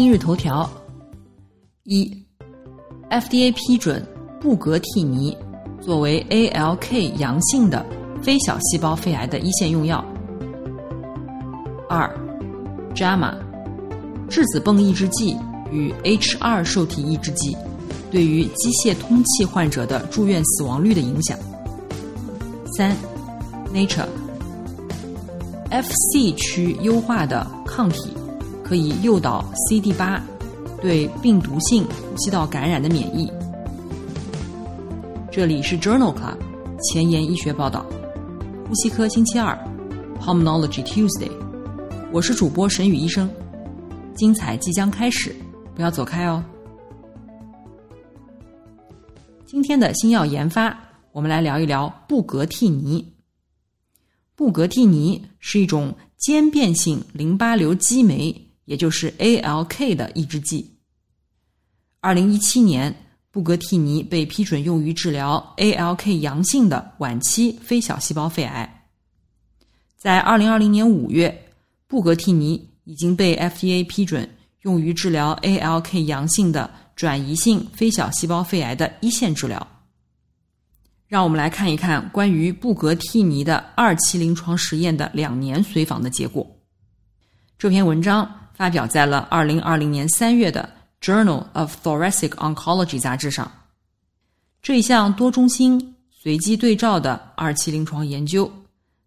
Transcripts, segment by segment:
今日头条：一，FDA 批准布格替尼作为 ALK 阳性的非小细胞肺癌的一线用药。二，JAMA 质子泵抑制剂与 H2 受体抑制剂对于机械通气患者的住院死亡率的影响。三，Nature FC 区优化的抗体。可以诱导 CD 八对病毒性呼吸道感染的免疫。这里是 Journal Club 前沿医学报道，呼吸科星期二，Pulmonology Tuesday。我是主播沈宇医生，精彩即将开始，不要走开哦。今天的新药研发，我们来聊一聊布格替尼。布格替尼是一种间变性淋巴瘤激酶。也就是 ALK 的抑制剂。二零一七年，布格替尼被批准用于治疗 ALK 阳性的晚期非小细胞肺癌。在二零二零年五月，布格替尼已经被 FDA 批准用于治疗 ALK 阳性的转移性非小细胞肺癌的一线治疗。让我们来看一看关于布格替尼的二期临床实验的两年随访的结果。这篇文章。发表在了二零二零年三月的《Journal of Thoracic Oncology》杂志上。这一项多中心随机对照的二期临床研究，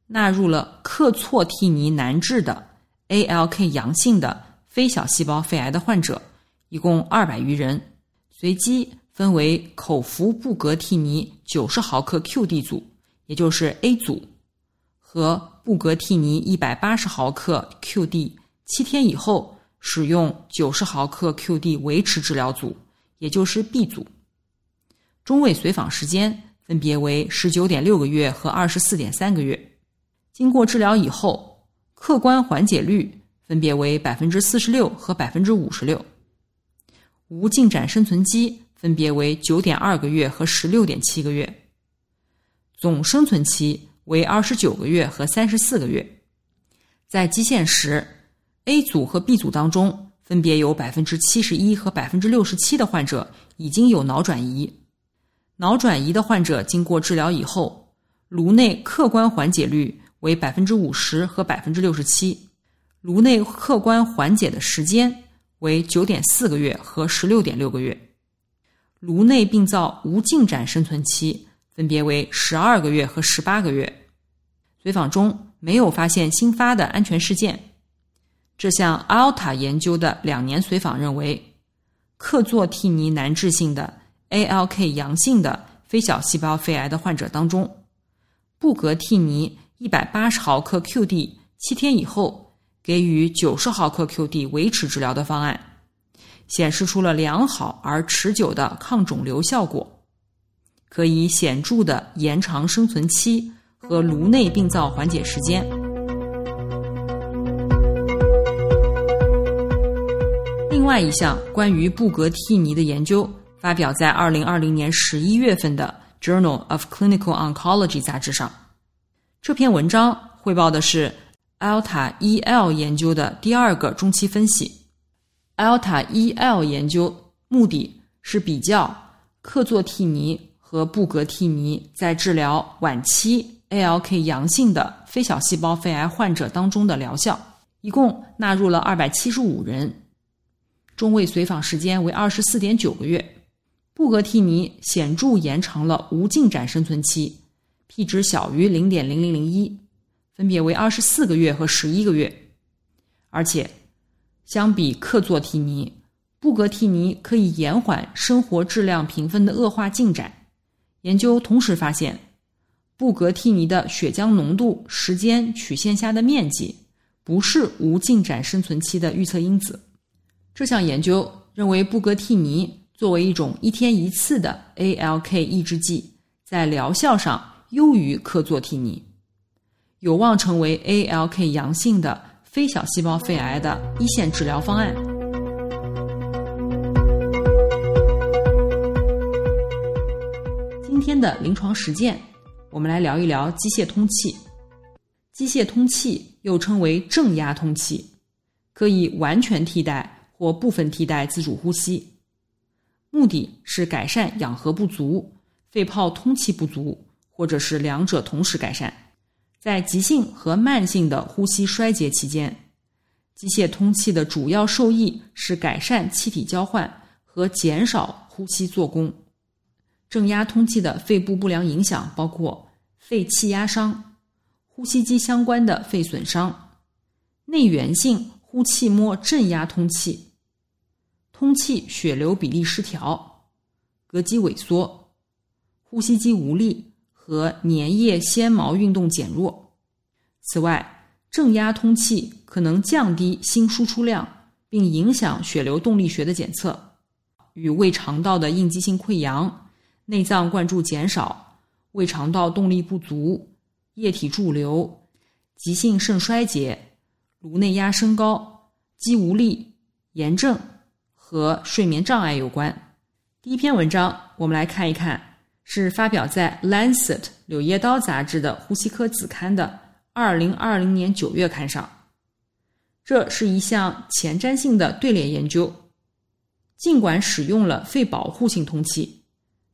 纳入了克唑替尼难治的 ALK 阳性的非小细胞肺癌的患者，一共二百余人，随机分为口服布格替尼九十毫克 QD 组，也就是 A 组，和布格替尼一百八十毫克 QD。七天以后使用九十毫克 QD 维持治疗组，也就是 B 组。中位随访时间分别为十九点六个月和二十四点三个月。经过治疗以后，客观缓解率分别为百分之四十六和百分之五十六。无进展生存期分别为九点二个月和十六点七个月。总生存期为二十九个月和三十四个月。在基线时。A 组和 B 组当中，分别有百分之七十一和百分之六十七的患者已经有脑转移。脑转移的患者经过治疗以后，颅内客观缓解率为百分之五十和百分之六十七，颅内客观缓解的时间为九点四个月和十六点六个月。颅内病灶无进展生存期分别为十二个月和十八个月。随访中没有发现新发的安全事件。这项 ALTA 研究的两年随访认为，克唑替尼难治性的 ALK 阳性的非小细胞肺癌的患者当中，布格替尼一百八十毫克 QD 七天以后给予九十毫克 QD 维持治疗的方案，显示出了良好而持久的抗肿瘤效果，可以显著的延长生存期和颅内病灶缓解时间。外一项关于布格替尼的研究发表在二零二零年十一月份的《Journal of Clinical Oncology》杂志上。这篇文章汇报的是 Alta EL 研究的第二个中期分析。Alta EL 研究目的是比较克唑替尼和布格替尼在治疗晚期 ALK 阳性的非小细胞肺癌患者当中的疗效，一共纳入了二百七十五人。中位随访时间为二十四点九个月，布格替尼显著延长了无进展生存期，p 值小于零点零零零一，分别为二十四个月和十一个月。而且，相比克唑替尼，布格替尼可以延缓生活质量评分的恶化进展。研究同时发现，布格替尼的血浆浓度时间曲线下的面积不是无进展生存期的预测因子。这项研究认为，布格替尼作为一种一天一次的 ALK 抑制剂，在疗效上优于克唑替尼，有望成为 ALK 阳性的非小细胞肺癌的一线治疗方案。今天的临床实践，我们来聊一聊机械通气。机械通气又称为正压通气，可以完全替代或部分替代自主呼吸，目的是改善氧合不足、肺泡通气不足，或者是两者同时改善。在急性和慢性的呼吸衰竭期间，机械通气的主要受益是改善气体交换和减少呼吸做功。正压通气的肺部不良影响包括肺气压伤。呼吸机相关的肺损伤、内源性呼气末正压通气、通气血流比例失调、膈肌萎缩、呼吸肌无力和粘液纤毛运动减弱。此外，正压通气可能降低心输出量，并影响血流动力学的检测，与胃肠道的应激性溃疡、内脏灌注减少、胃肠道动力不足。液体驻留、急性肾衰竭、颅内压升高、肌无力、炎症和睡眠障碍有关。第一篇文章，我们来看一看，是发表在《Lancet》柳叶刀杂志的呼吸科子刊的二零二零年九月刊上。这是一项前瞻性的队列研究。尽管使用了肺保护性通气，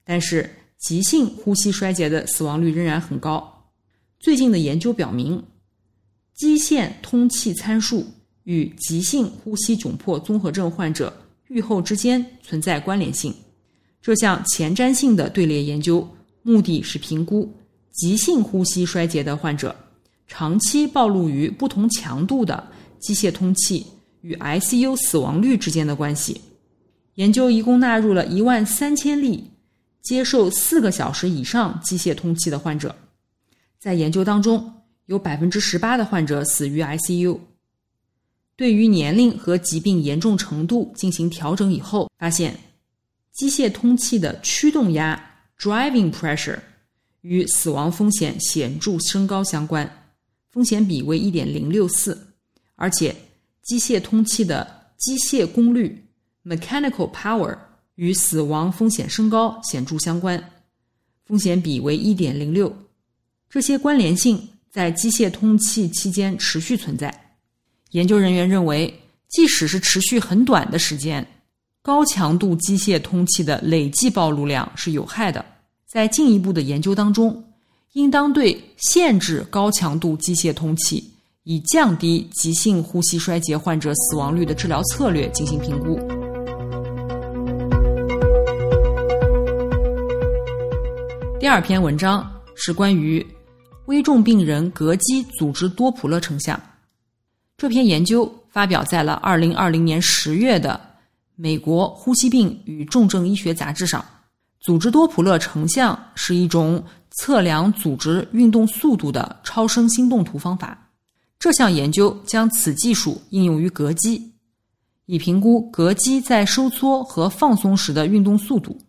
但是急性呼吸衰竭的死亡率仍然很高。最近的研究表明，基线通气参数与急性呼吸窘迫综合症患者预后之间存在关联性。这项前瞻性的队列研究目的是评估急性呼吸衰竭的患者长期暴露于不同强度的机械通气与 ICU 死亡率之间的关系。研究一共纳入了一万三千例接受四个小时以上机械通气的患者。在研究当中，有百分之十八的患者死于 ICU。对于年龄和疾病严重程度进行调整以后，发现机械通气的驱动压 （driving pressure） 与死亡风险显著升高相关，风险比为一点零六四，而且机械通气的机械功率 （mechanical power） 与死亡风险升高显著相关，风险比为一点零六。这些关联性在机械通气期间持续存在。研究人员认为，即使是持续很短的时间，高强度机械通气的累计暴露量是有害的。在进一步的研究当中，应当对限制高强度机械通气以降低急性呼吸衰竭患者死亡率的治疗策略进行评估。第二篇文章是关于。危重病人膈肌组织多普勒成像，这篇研究发表在了二零二零年十月的《美国呼吸病与重症医学杂志》上。组织多普勒成像是一种测量组织运动速度的超声心动图方法。这项研究将此技术应用于膈肌，以评估膈肌在收缩和放松时的运动速度。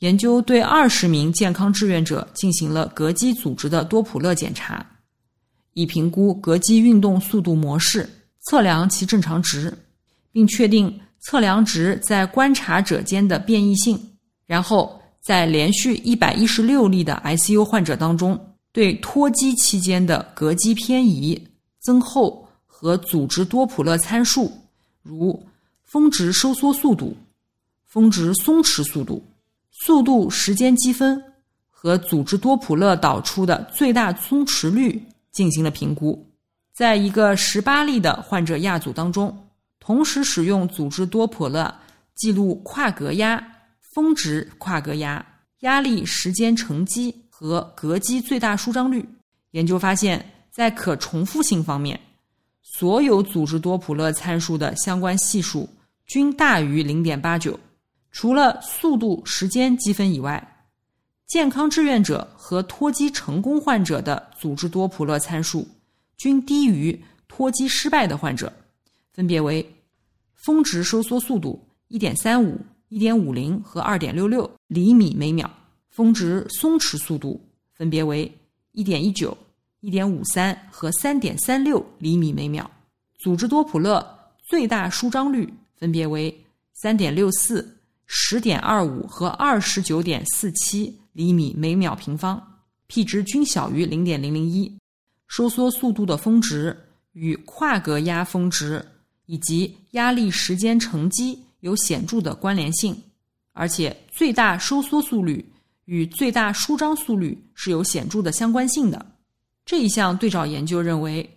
研究对二十名健康志愿者进行了膈肌组织的多普勒检查，以评估膈肌运动速度模式，测量其正常值，并确定测量值在观察者间的变异性。然后，在连续一百一十六例的 ICU 患者当中，对脱机期间的膈肌偏移、增厚和组织多普勒参数，如峰值收缩速度、峰值松弛速度。速度时间积分和组织多普勒导出的最大松弛率进行了评估，在一个十八例的患者亚组当中，同时使用组织多普勒记录跨膈压、峰值跨膈压、压力时间乘积和膈肌最大舒张率。研究发现，在可重复性方面，所有组织多普勒参数的相关系数均大于零点八九。除了速度时间积分以外，健康志愿者和脱机成功患者的组织多普勒参数均低于脱机失败的患者，分别为峰值收缩速度1.35、1.50和2.66厘米每秒，峰值松弛速度分别为1.19、1.53和3.36厘米每秒，组织多普勒最大舒张率分别为3.64、10.25和29.47厘米每秒平方，p 值均小于0.001。收缩速度的峰值与跨格压峰值以及压力时间乘积有显著的关联性，而且最大收缩速率与最大舒张速率是有显著的相关性的。这一项对照研究认为，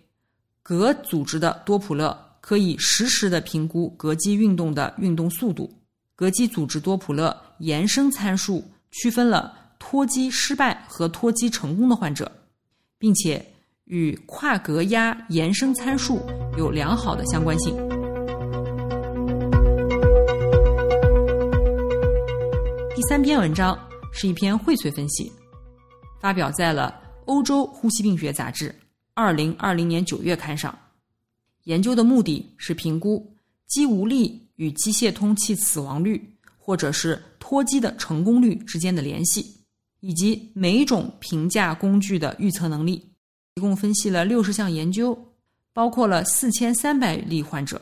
醌组织的多普勒可以实时的评估膈肌运动的运动速度。膈肌组织多普勒延伸参数区分了脱机失败和脱机成功的患者，并且。与跨膈压延伸参数有良好的相关性。第三篇文章是一篇荟萃分析，发表在了《欧洲呼吸病学杂志》二零二零年九月刊上。研究的目的是评估肌无力与机械通气死亡率，或者是脱机的成功率之间的联系，以及每种评价工具的预测能力。共分析了六十项研究，包括了四千三百例患者。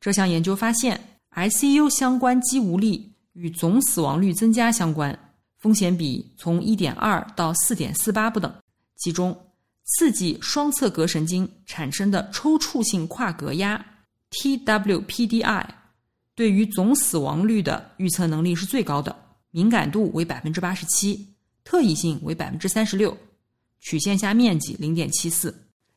这项研究发现，ICU 相关肌无力与总死亡率增加相关，风险比从一点二到四点四八不等。其中，刺激双侧膈神经产生的抽搐性跨膈压 （TWPDI） 对于总死亡率的预测能力是最高的，敏感度为百分之八十七，特异性为百分之三十六。曲线下面积零点七四，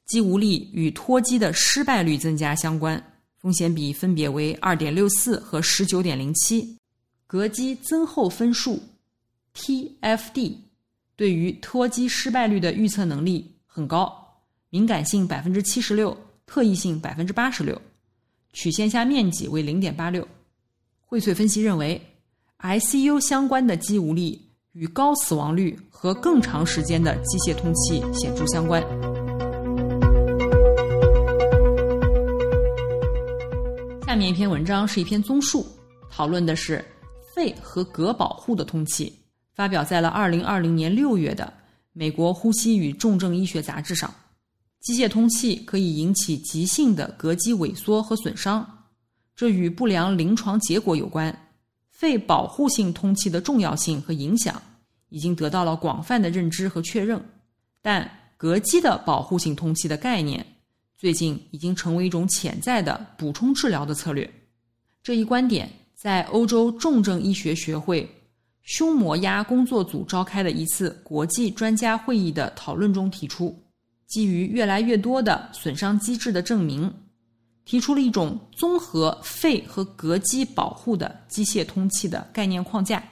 肌无力与脱肌的失败率增加相关，风险比分别为二点六四和十九点零七。膈肌增厚分数 （TFD） 对于脱肌失败率的预测能力很高，敏感性百分之七十六，特异性百分之八十六，曲线下面积为零点八六。荟萃分析认为，ICU 相关的肌无力。与高死亡率和更长时间的机械通气显著相关。下面一篇文章是一篇综述，讨论的是肺和膈保护的通气，发表在了二零二零年六月的《美国呼吸与重症医学杂志》上。机械通气可以引起急性的膈肌萎缩和损伤，这与不良临床结果有关。肺保护性通气的重要性和影响已经得到了广泛的认知和确认，但膈肌的保护性通气的概念最近已经成为一种潜在的补充治疗的策略。这一观点在欧洲重症医学学会胸膜压工作组召开的一次国际专家会议的讨论中提出，基于越来越多的损伤机制的证明。提出了一种综合肺和膈肌保护的机械通气的概念框架。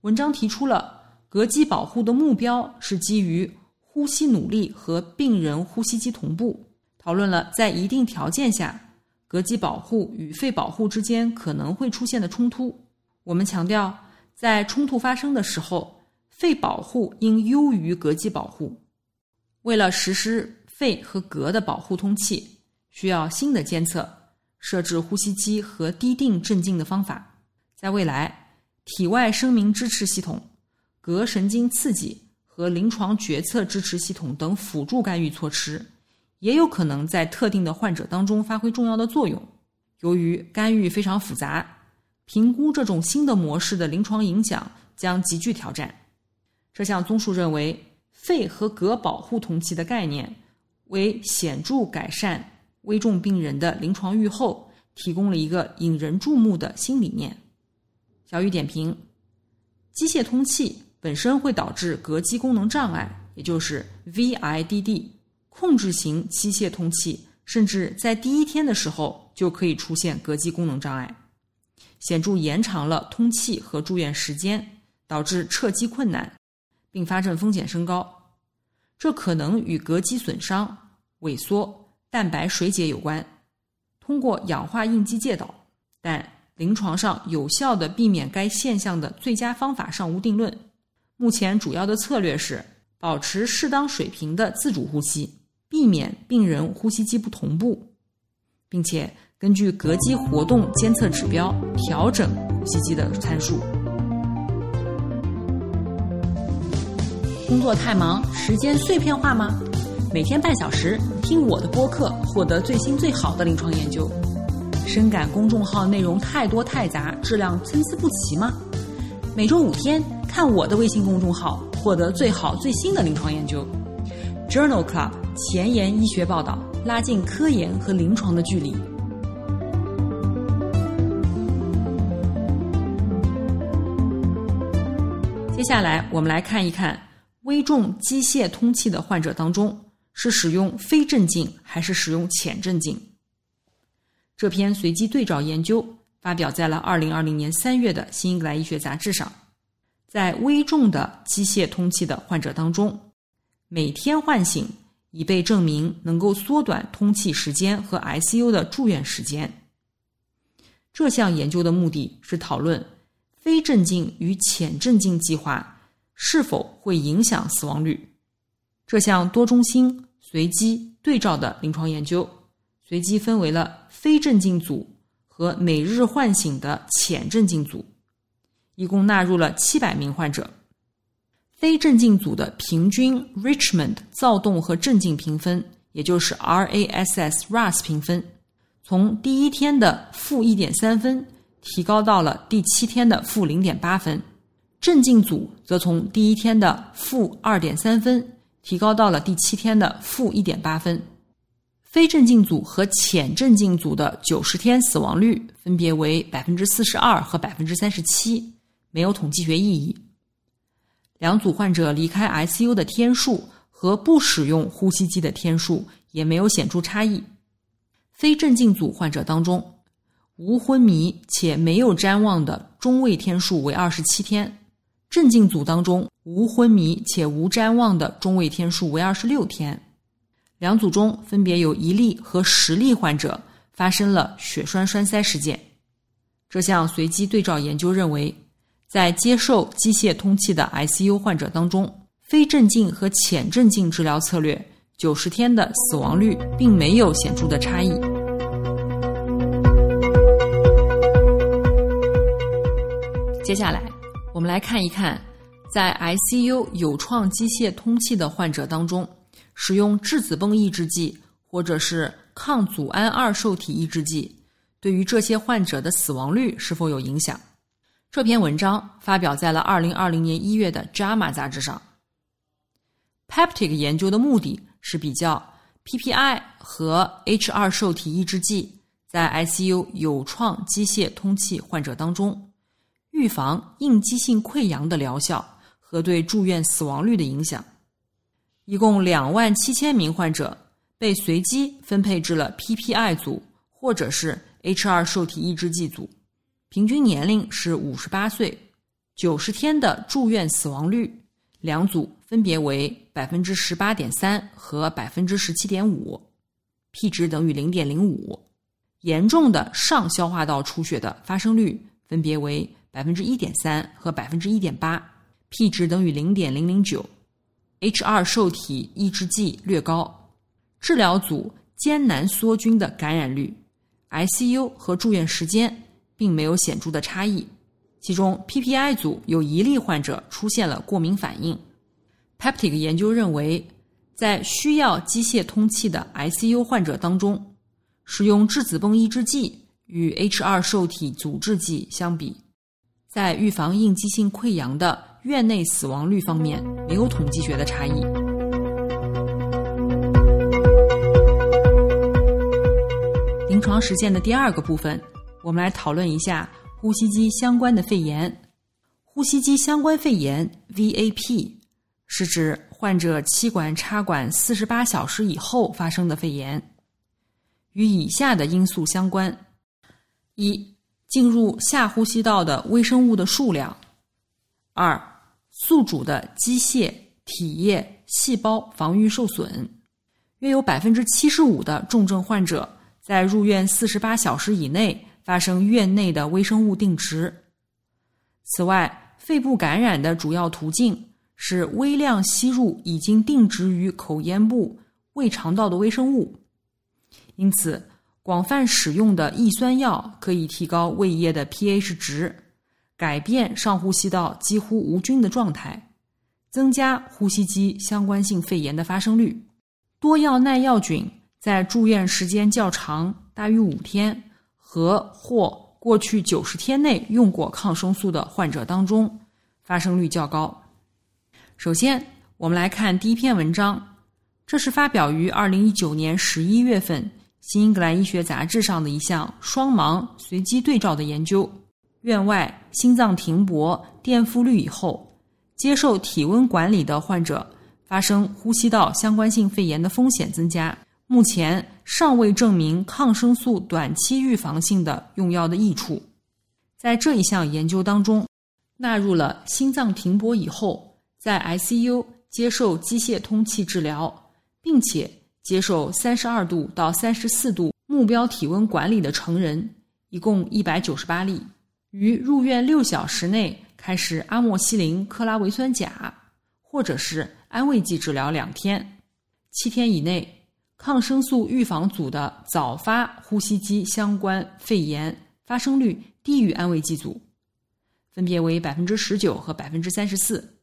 文章提出了膈肌保护的目标是基于呼吸努力和病人呼吸机同步，讨论了在一定条件下膈肌保护与肺保护之间可能会出现的冲突。我们强调，在冲突发生的时候，肺保护应优于膈肌保护。为了实施肺和膈的保护通气。需要新的监测、设置呼吸机和低定镇静的方法。在未来，体外声明支持系统、膈神经刺激和临床决策支持系统等辅助干预措施，也有可能在特定的患者当中发挥重要的作用。由于干预非常复杂，评估这种新的模式的临床影响将极具挑战。这项综述认为，肺和膈保护通气的概念为显著改善。危重病人的临床预后提供了一个引人注目的新理念。小雨点评：机械通气本身会导致膈肌功能障碍，也就是 VIDD。控制型机械通气甚至在第一天的时候就可以出现膈肌功能障碍，显著延长了通气和住院时间，导致撤机困难，并发症风险升高。这可能与膈肌损伤、萎缩。蛋白水解有关，通过氧化应激介导，但临床上有效的避免该现象的最佳方法尚无定论。目前主要的策略是保持适当水平的自主呼吸，避免病人呼吸机不同步，并且根据膈肌活动监测指标调整呼吸机的参数。工作太忙，时间碎片化吗？每天半小时听我的播客，获得最新最好的临床研究。深感公众号内容太多太杂，质量参差不齐吗？每周五天看我的微信公众号，获得最好最新的临床研究。Journal Club 前沿医学报道，拉近科研和临床的距离。接下来我们来看一看危重机械通气的患者当中，是使用非镇静还是使用浅镇静？这篇随机对照研究发表在了二零二零年三月的《新英格兰医学杂志》上，在危重的机械通气的患者当中，每天唤醒已被证明能够缩短通气时间和 ICU 的住院时间。这项研究的目的是讨论非镇静与浅镇静计划是否会影响死亡率。这项多中心随机对照的临床研究。随机分为了非镇静组和每日唤醒的浅镇静组，一共纳入了七百名患者。非镇静组的平均 Richmond 躁动和镇静评分，也就是 RASS-RAS 评分，从第一天的负一点三分提高到了第七天的负零点八分。镇静组则从第一天的负二点三分提高到了第七天的负一点八分。非镇静组和浅镇静组的九十天死亡率分别为百分之四十二和百分之三十七，没有统计学意义。两组患者离开 ICU 的天数和不使用呼吸机的天数也没有显著差异。非镇静组患者当中，无昏迷且没有谵妄的中位天数为二十七天；镇静组当中，无昏迷且无谵妄的中位天数为二十六天。两组中分别有一例和十例患者发生了血栓栓塞事件。这项随机对照研究认为，在接受机械通气的 ICU 患者当中，非镇静和浅镇静治疗策略九十天的死亡率并没有显著的差异。接下来，我们来看一看，在 ICU 有创机械通气的患者当中。使用质子泵抑制剂或者是抗组胺二受体抑制剂，对于这些患者的死亡率是否有影响？这篇文章发表在了二零二零年一月的《JAMA》杂志上。Peptic 研究的目的是比较 PPI 和 H 二受体抑制剂在 ICU 有创机械通气患者当中预防应激性溃疡的疗效和对住院死亡率的影响。一共两万七千名患者被随机分配至了 PPI 组或者是 H2 受体抑制剂组，平均年龄是五十八岁，九十天的住院死亡率两组分别为百分之十八点三和百分之十七点五，P 值等于零点零五。严重的上消化道出血的发生率分别为百分之一点三和百分之一点八，P 值等于零点零零九。H2 受体抑制剂略高，治疗组艰难梭菌的感染率，ICU 和住院时间并没有显著的差异。其中 PPI 组有一例患者出现了过敏反应。Peptic 研究认为，在需要机械通气的 ICU 患者当中，使用质子泵抑制剂与 H2 受体阻滞剂相比，在预防应激性溃疡的院内死亡率方面没有统计学的差异。临床实践的第二个部分，我们来讨论一下呼吸机相关的肺炎。呼吸机相关肺炎 （VAP） 是指患者气管插管四十八小时以后发生的肺炎，与以下的因素相关：一、进入下呼吸道的微生物的数量；二、宿主的机械、体液、细胞防御受损，约有百分之七十五的重症患者在入院四十八小时以内发生院内的微生物定植。此外，肺部感染的主要途径是微量吸入已经定植于口咽部胃肠道的微生物。因此，广泛使用的抑酸药可以提高胃液的 pH 值，改变上呼吸道几乎无菌的状态，增加呼吸机相关性肺炎的发生率。多药耐药菌在住院时间较长（大于五天）和或过去九十天内用过抗生素的患者当中，发生率较高。首先，我们来看第一篇文章，这是发表于二零一九年十一月份《新英格兰医学杂志》上的一项双盲随机对照的研究。院外心脏停泊、垫腹率以后，接受体温管理的患者发生呼吸道相关性肺炎的风险增加。目前尚未证明抗生素短期预防性的用药的益处。在这一项研究当中，纳入了心脏停泊以后在 ICU 接受机械通气治疗，并且接受三十二度到三十四度目标体温管理的成人，一共一百九十八例，于入院六小时内开始阿莫西林克拉维酸钾，或者是安慰剂治疗两天，七天以内。抗生素预防组的早发呼吸机相关肺炎发生率低于安慰剂组，分别为百分之十九和百分之三十四，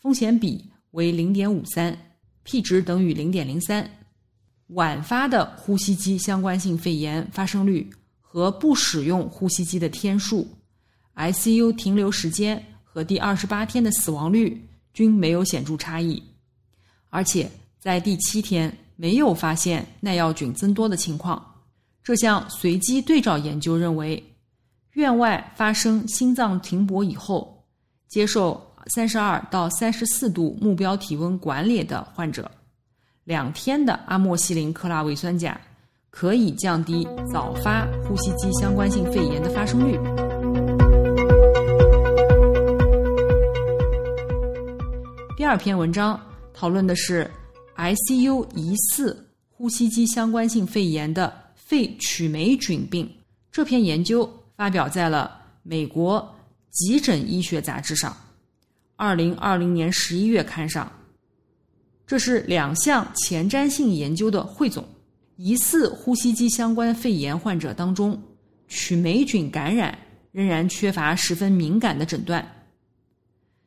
风险比为零点五三，P 值等于零点零三。晚发的呼吸机相关性肺炎发生率和不使用呼吸机的天数、ICU 停留时间和第二十八天的死亡率均没有显著差异，而且在第七天。没有发现耐药菌增多的情况。这项随机对照研究认为，院外发生心脏停搏以后，接受三十二到三十四度目标体温管理的患者，两天的阿莫西林克拉维酸钾可以降低早发呼吸机相关性肺炎的发生率。第二篇文章讨论的是。ICU 疑似呼吸机相关性肺炎的肺曲霉菌病，这篇研究发表在了美国急诊医学杂志上，二零二零年十一月刊上。这是两项前瞻性研究的汇总。疑似呼吸机相关肺炎患者当中，曲霉菌感染仍然缺乏十分敏感的诊断。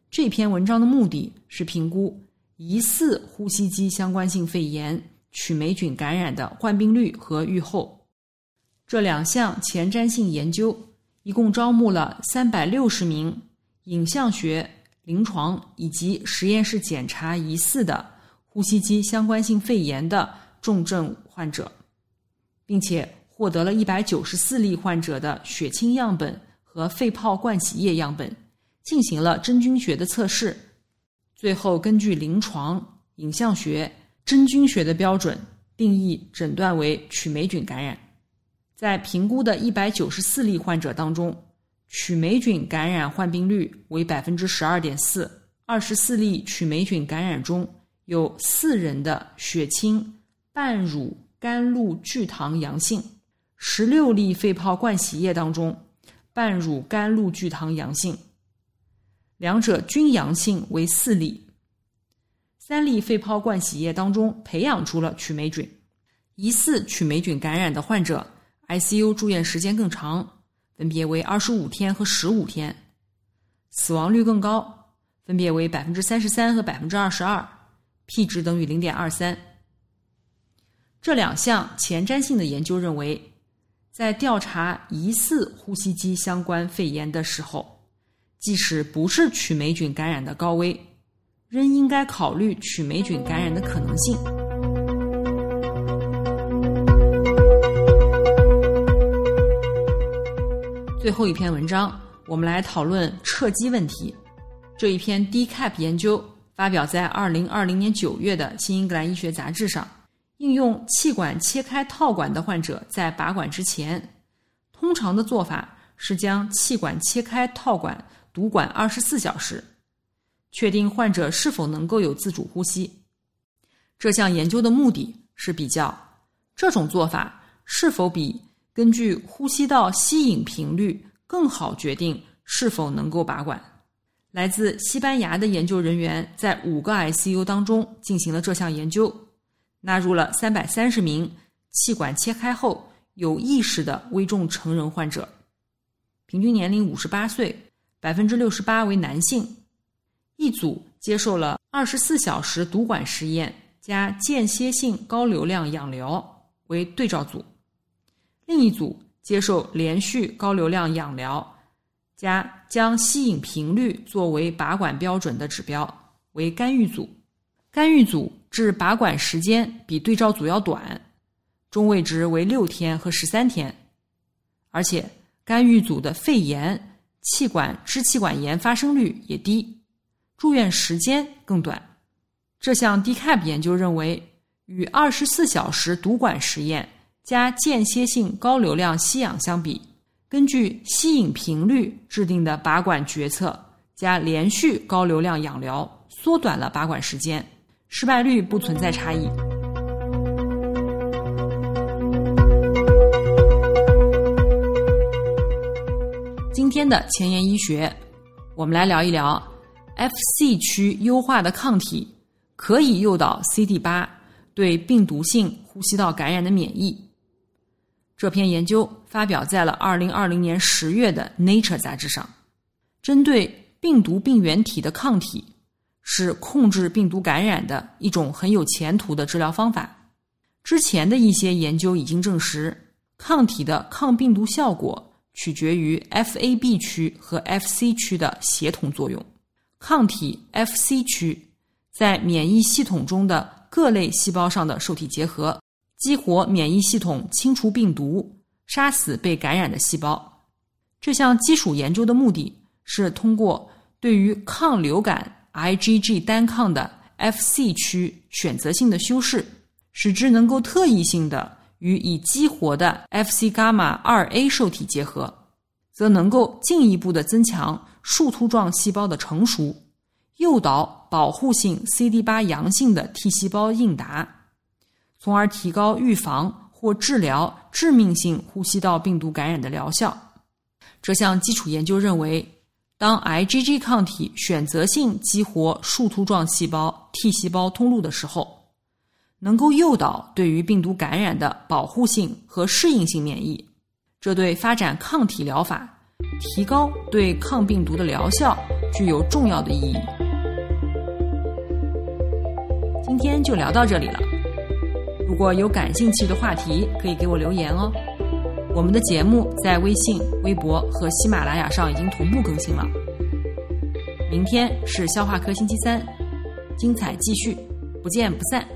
这篇文章的目的是评估。疑似呼吸机相关性肺炎曲霉菌感染的患病率和预后，这两项前瞻性研究一共招募了三百六十名影像学、临床以及实验室检查疑似的呼吸机相关性肺炎的重症患者，并且获得了一百九十四例患者的血清样本和肺泡灌洗液样本，进行了真菌学的测试。最后，根据临床影像学、真菌学的标准定义诊断为曲霉菌感染。在评估的一百九十四例患者当中，曲霉菌感染患病率为百分之十二点四。二十四例曲霉菌感染中有四人的血清半乳甘露聚糖阳性，十六例肺泡灌洗液当中半乳甘露聚糖阳性。两者均阳性为四例，三例肺泡灌洗液当中培养出了曲霉菌，疑似曲霉菌感染的患者，ICU 住院时间更长，分别为二十五天和十五天，死亡率更高，分别为百分之三十三和百分之二十二，P 值等于零点二三。这两项前瞻性的研究认为，在调查疑似呼吸机相关肺炎的时候。即使不是曲霉菌感染的高危，仍应该考虑曲霉菌感染的可能性。最后一篇文章，我们来讨论撤机问题。这一篇 DCAP 研究发表在二零二零年九月的《新英格兰医学杂志》上，应用气管切开套管的患者在拔管之前，通常的做法是将气管切开套管。堵管二十四小时，确定患者是否能够有自主呼吸。这项研究的目的是比较这种做法是否比根据呼吸道吸引频率更好决定是否能够拔管。来自西班牙的研究人员在五个 ICU 当中进行了这项研究，纳入了三百三十名气管切开后有意识的危重成人患者，平均年龄五十八岁，百分之六十八为男性。一组接受了二十四小时导管实验加间歇性高流量氧疗为对照组，另一组接受连续高流量氧疗加将吸引频率作为拔管标准的指标为干预组。干预组至拔管时间比对照组要短，中位值为六天和十三天，而且干预组的肺炎、气管支气管炎发生率也低。住院时间更短。这项 DCAP 研究认为，与二十四小时导管实验加间歇性高流量吸氧相比，根据吸引频率制定的拔管决策加连续高流量氧疗，缩短了拔管时间，失败率不存在差异。今天的前沿医学，我们来聊一聊。Fc 区优化的抗体可以诱导 CD 八对病毒性呼吸道感染的免疫。这篇研究发表在了二零二零年十月的《Nature》杂志上。针对病毒病原体的抗体是控制病毒感染的一种很有前途的治疗方法。之前的一些研究已经证实，抗体的抗病毒效果取决于 Fab 区和 Fc 区的协同作用。抗体 Fc 区在免疫系统中的各类细胞上的受体结合，激活免疫系统清除病毒，杀死被感染的细胞。这项基础研究的目的是通过对于抗流感 IgG 单抗的 Fc 区选择性的修饰，使之能够特异性的与已激活的 Fc 伽马 2a 受体结合，则能够进一步的增强。树突状细胞的成熟，诱导保护性 CD 八阳性的 T 细胞应答，从而提高预防或治疗致命性呼吸道病毒感染的疗效。这项基础研究认为，当 IgG 抗体选择性激活树突状细胞 T 细胞通路的时候，能够诱导对于病毒感染的保护性和适应性免疫，这对发展抗体疗法。提高对抗病毒的疗效具有重要的意义。今天就聊到这里了。如果有感兴趣的话题，可以给我留言哦。我们的节目在微信、微博和喜马拉雅上已经同步更新了。明天是消化科星期三，精彩继续，不见不散。